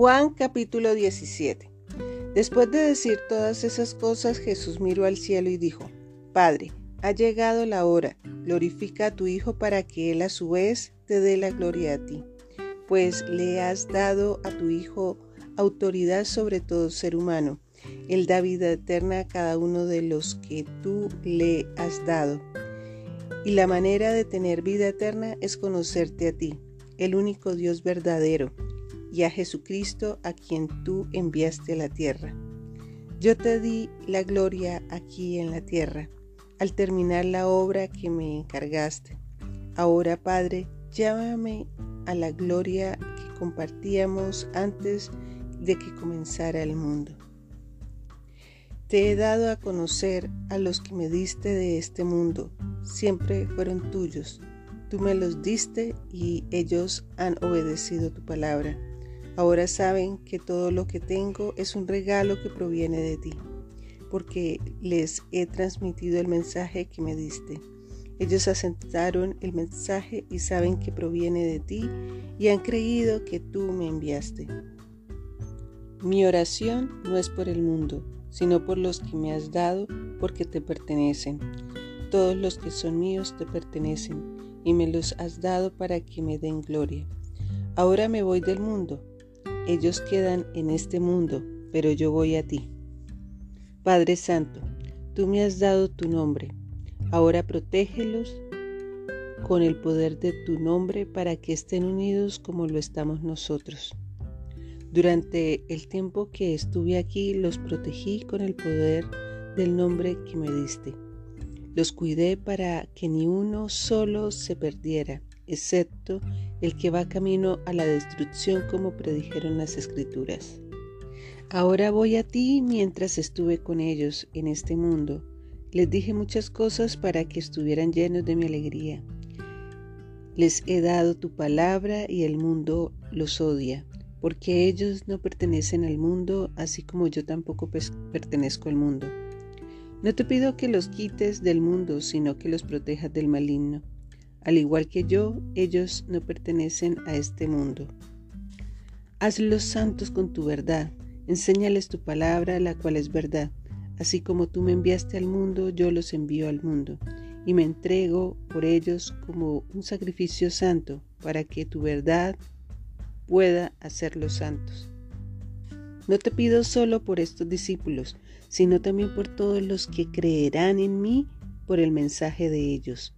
Juan capítulo 17. Después de decir todas esas cosas, Jesús miró al cielo y dijo, Padre, ha llegado la hora, glorifica a tu Hijo para que Él a su vez te dé la gloria a ti, pues le has dado a tu Hijo autoridad sobre todo ser humano. Él da vida eterna a cada uno de los que tú le has dado. Y la manera de tener vida eterna es conocerte a ti, el único Dios verdadero y a Jesucristo a quien tú enviaste a la tierra. Yo te di la gloria aquí en la tierra, al terminar la obra que me encargaste. Ahora, Padre, llámame a la gloria que compartíamos antes de que comenzara el mundo. Te he dado a conocer a los que me diste de este mundo, siempre fueron tuyos. Tú me los diste y ellos han obedecido tu palabra. Ahora saben que todo lo que tengo es un regalo que proviene de ti, porque les he transmitido el mensaje que me diste. Ellos aceptaron el mensaje y saben que proviene de ti y han creído que tú me enviaste. Mi oración no es por el mundo, sino por los que me has dado porque te pertenecen. Todos los que son míos te pertenecen y me los has dado para que me den gloria. Ahora me voy del mundo ellos quedan en este mundo, pero yo voy a ti. Padre Santo, tú me has dado tu nombre. Ahora protégelos con el poder de tu nombre para que estén unidos como lo estamos nosotros. Durante el tiempo que estuve aquí los protegí con el poder del nombre que me diste. Los cuidé para que ni uno solo se perdiera, excepto el que va camino a la destrucción como predijeron las escrituras. Ahora voy a ti mientras estuve con ellos en este mundo. Les dije muchas cosas para que estuvieran llenos de mi alegría. Les he dado tu palabra y el mundo los odia, porque ellos no pertenecen al mundo, así como yo tampoco pertenezco al mundo. No te pido que los quites del mundo, sino que los protejas del maligno. Al igual que yo, ellos no pertenecen a este mundo. Hazlos santos con tu verdad, enséñales tu palabra, la cual es verdad. Así como tú me enviaste al mundo, yo los envío al mundo, y me entrego por ellos como un sacrificio santo, para que tu verdad pueda hacerlos santos. No te pido solo por estos discípulos, sino también por todos los que creerán en mí por el mensaje de ellos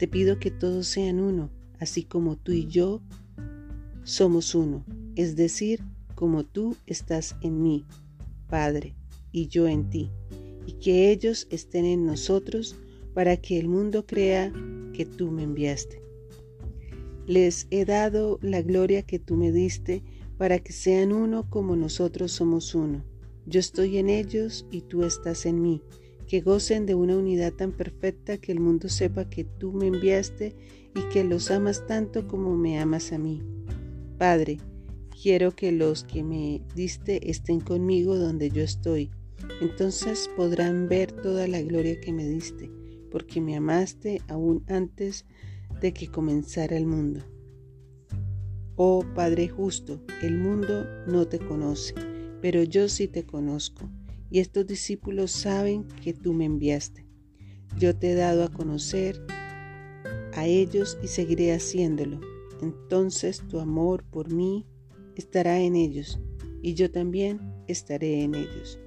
te pido que todos sean uno, así como tú y yo somos uno, es decir, como tú estás en mí, Padre, y yo en ti, y que ellos estén en nosotros para que el mundo crea que tú me enviaste. Les he dado la gloria que tú me diste para que sean uno como nosotros somos uno. Yo estoy en ellos y tú estás en mí que gocen de una unidad tan perfecta que el mundo sepa que tú me enviaste y que los amas tanto como me amas a mí. Padre, quiero que los que me diste estén conmigo donde yo estoy. Entonces podrán ver toda la gloria que me diste, porque me amaste aún antes de que comenzara el mundo. Oh Padre justo, el mundo no te conoce, pero yo sí te conozco y estos discípulos saben que tú me enviaste. Yo te he dado a conocer a ellos y seguiré haciéndolo. Entonces tu amor por mí estará en ellos y yo también estaré en ellos.